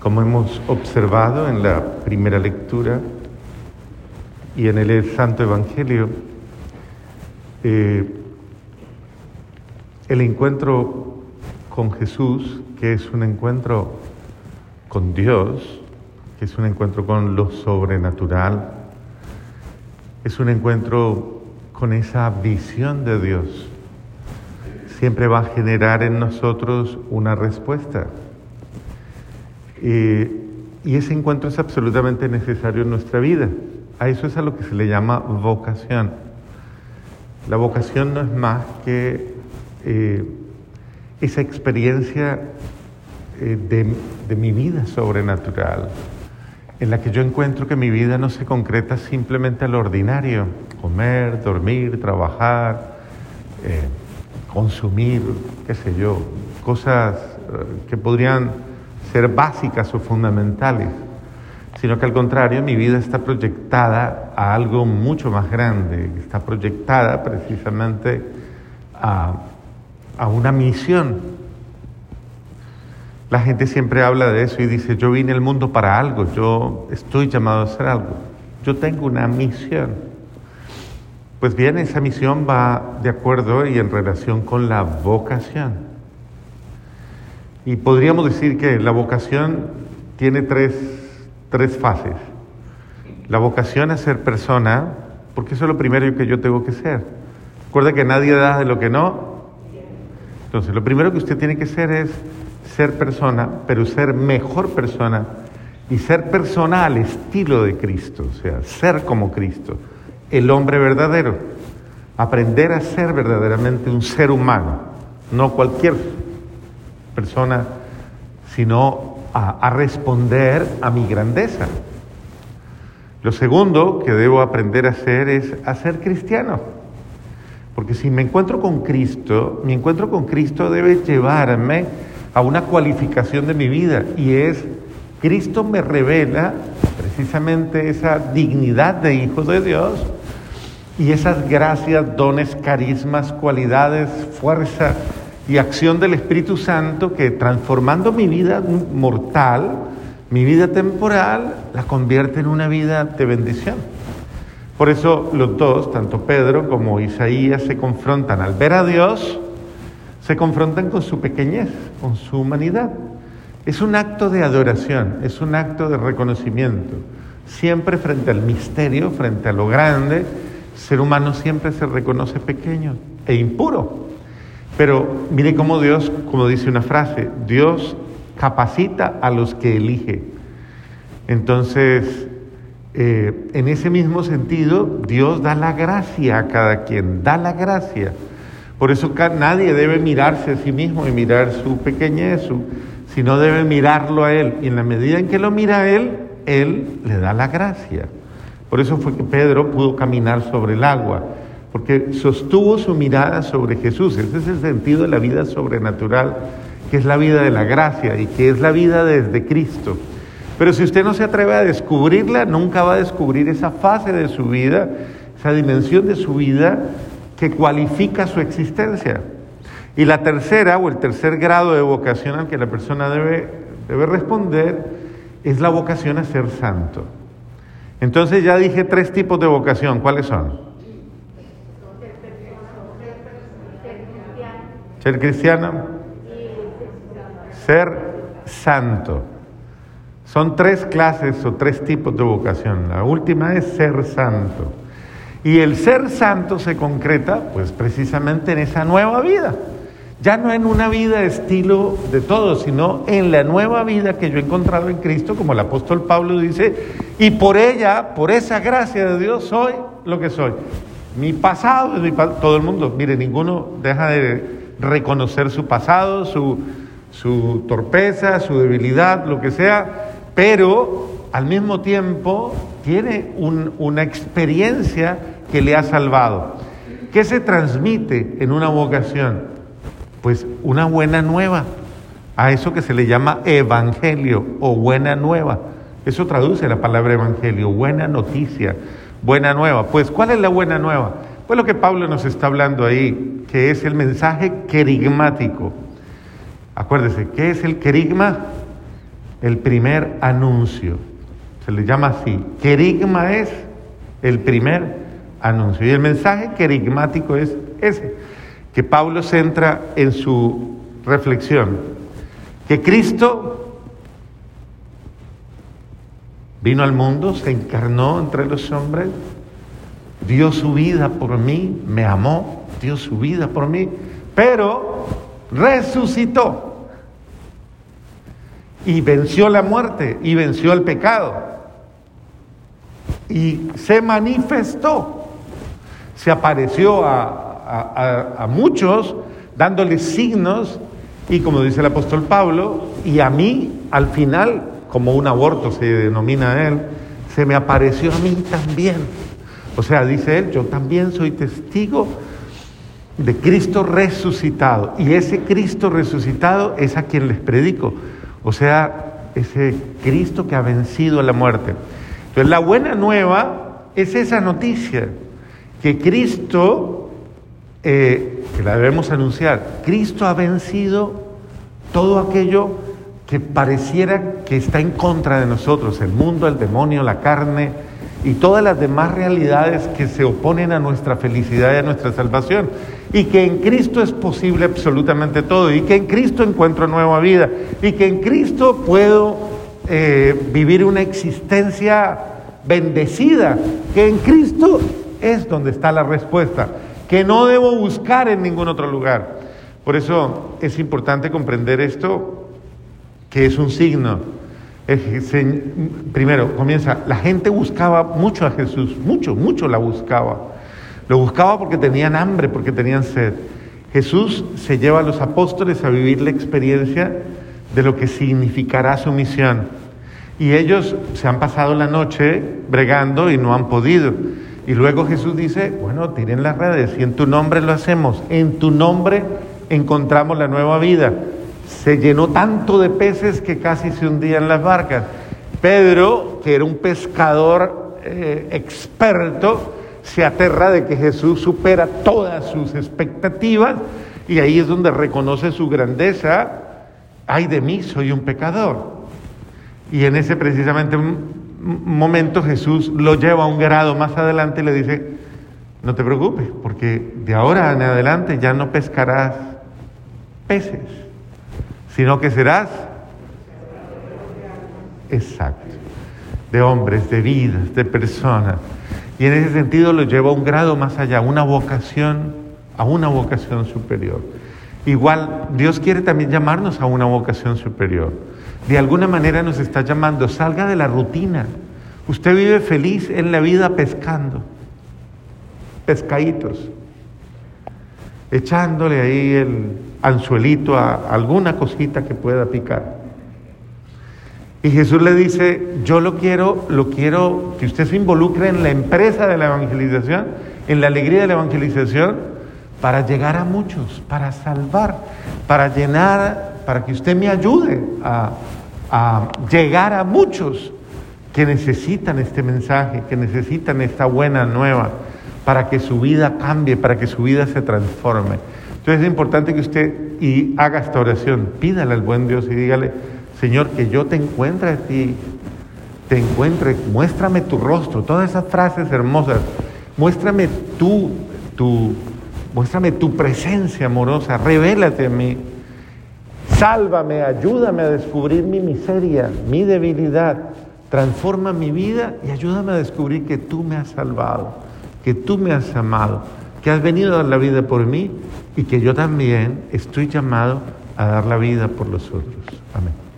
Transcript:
Como hemos observado en la primera lectura y en el Santo Evangelio, eh, el encuentro con Jesús, que es un encuentro con Dios, que es un encuentro con lo sobrenatural, es un encuentro con esa visión de Dios, siempre va a generar en nosotros una respuesta. Y ese encuentro es absolutamente necesario en nuestra vida. A eso es a lo que se le llama vocación. La vocación no es más que eh, esa experiencia eh, de, de mi vida sobrenatural, en la que yo encuentro que mi vida no se concreta simplemente al ordinario, comer, dormir, trabajar, eh, consumir, qué sé yo, cosas eh, que podrían ser básicas o fundamentales, sino que al contrario mi vida está proyectada a algo mucho más grande, está proyectada precisamente a, a una misión. La gente siempre habla de eso y dice, yo vine al mundo para algo, yo estoy llamado a hacer algo, yo tengo una misión. Pues bien, esa misión va de acuerdo y en relación con la vocación. Y podríamos decir que la vocación tiene tres, tres fases. La vocación a ser persona, porque eso es lo primero que yo tengo que ser. Recuerda que nadie da de lo que no. Entonces, lo primero que usted tiene que ser es ser persona, pero ser mejor persona y ser persona al estilo de Cristo, o sea, ser como Cristo el hombre verdadero, aprender a ser verdaderamente un ser humano, no cualquier persona, sino a, responder a mi grandeza. Lo segundo que debo aprender a hacer es a ser cristiano. Porque si me encuentro con Cristo, mi encuentro con Cristo debe llevarme a una cualificación de mi vida y es, Cristo me revela precisamente esa dignidad de hijo de Dios y esas gracias, dones, carismas, cualidades, fuerza y acción del Espíritu Santo que transformando mi vida mortal, mi vida temporal, la convierte en una vida de bendición. Por eso los dos, tanto Pedro como Isaías, se confrontan al ver a Dios, se confrontan con su pequeñez, con su humanidad. Es un acto de adoración, es un acto de reconocimiento, siempre frente al misterio, frente a lo grande, ser humano siempre se reconoce pequeño e impuro. Pero mire cómo Dios, como dice una frase, Dios capacita a los que elige. Entonces, eh, en ese mismo sentido, Dios da la gracia a cada quien, da la gracia. Por eso nadie debe mirarse a sí mismo y mirar su pequeñez, sino debe mirarlo a Él. Y en la medida en que lo mira Él, Él le da la gracia. Por eso fue que Pedro pudo caminar sobre el agua, porque sostuvo su mirada sobre Jesús. Ese es el sentido de la vida sobrenatural, que es la vida de la gracia y que es la vida desde Cristo. Pero si usted no se atreve a descubrirla, nunca va a descubrir esa fase de su vida, esa dimensión de su vida que cualifica su existencia. Y la tercera o el tercer grado de vocación al que la persona debe, debe responder es la vocación a ser santo. Entonces ya dije tres tipos de vocación. ¿Cuáles son? Ser cristiano. Ser santo. Son tres clases o tres tipos de vocación. La última es ser santo. Y el ser santo se concreta pues precisamente en esa nueva vida. Ya no en una vida estilo de todos, sino en la nueva vida que yo he encontrado en Cristo, como el apóstol Pablo dice, y por ella, por esa gracia de Dios, soy lo que soy. Mi pasado es mi todo el mundo, mire, ninguno deja de reconocer su pasado, su, su torpeza, su debilidad, lo que sea, pero al mismo tiempo tiene una experiencia que le ha salvado. ¿Qué se transmite en una vocación? Pues una buena nueva, a eso que se le llama evangelio o buena nueva. Eso traduce la palabra evangelio, buena noticia, buena nueva. Pues, ¿cuál es la buena nueva? Pues lo que Pablo nos está hablando ahí, que es el mensaje querigmático. Acuérdese, ¿qué es el querigma? el primer anuncio. Se le llama así. Querigma es el primer anuncio. Y el mensaje querigmático es ese, que Pablo centra en su reflexión, que Cristo vino al mundo, se encarnó entre los hombres, dio su vida por mí, me amó, dio su vida por mí, pero resucitó. Y venció la muerte y venció el pecado. Y se manifestó, se apareció a, a muchos dándoles signos y como dice el apóstol Pablo, y a mí al final, como un aborto se denomina él, se me apareció a mí también. O sea, dice él, yo también soy testigo de Cristo resucitado. Y ese Cristo resucitado es a quien les predico. O sea, ese Cristo que ha vencido a la muerte. Entonces, la buena nueva es esa noticia, que Cristo, eh, que la debemos anunciar, Cristo ha vencido todo aquello que pareciera que está en contra de nosotros, el mundo, el demonio, la carne y todas las demás realidades que se oponen a nuestra felicidad y a nuestra salvación y que en Cristo es posible absolutamente todo, y que en Cristo encuentro nueva vida, y que en Cristo puedo eh, vivir una existencia bendecida, que en Cristo es donde está la respuesta, que no debo buscar en ningún otro lugar. Por eso es importante comprender esto, que es un signo. Primero, comienza, la gente buscaba mucho a Jesús, mucho, mucho la buscaba. Lo buscaba porque tenían hambre, porque tenían sed. Jesús se lleva a los apóstoles a vivir la experiencia de lo que significará su misión. Y ellos se han pasado la noche bregando y no han podido. Y luego Jesús dice, bueno, tiren las redes y en tu nombre lo hacemos. En tu nombre encontramos la nueva vida. Se llenó tanto de peces que casi se hundían las barcas. Pedro, que era un pescador eh, experto, se aterra de que Jesús supera todas sus expectativas y ahí es donde reconoce su grandeza. Ay de mí, soy un pecador. Y en ese precisamente momento Jesús lo lleva a un grado más adelante y le dice, no te preocupes, porque de ahora en adelante ya no pescarás peces, sino que serás exacto, de hombres, de vidas, de personas. Y en ese sentido lo lleva a un grado más allá, una vocación, a una vocación superior. Igual, Dios quiere también llamarnos a una vocación superior. De alguna manera nos está llamando, salga de la rutina. Usted vive feliz en la vida pescando, pescaditos, echándole ahí el anzuelito a alguna cosita que pueda picar. Y Jesús le dice, yo lo quiero, lo quiero que usted se involucre en la empresa de la evangelización, en la alegría de la evangelización, para llegar a muchos, para salvar, para llenar, para que usted me ayude a, a llegar a muchos que necesitan este mensaje, que necesitan esta buena nueva, para que su vida cambie, para que su vida se transforme. Entonces es importante que usted y haga esta oración, pídale al buen Dios y dígale, Señor, que yo te encuentre a ti, te encuentre, muéstrame tu rostro, todas esas frases hermosas, muéstrame tú, tu, muéstrame tu presencia amorosa, revélate a mí, sálvame, ayúdame a descubrir mi miseria, mi debilidad, transforma mi vida y ayúdame a descubrir que tú me has salvado, que tú me has amado, que has venido a dar la vida por mí y que yo también estoy llamado a dar la vida por los otros. Amén.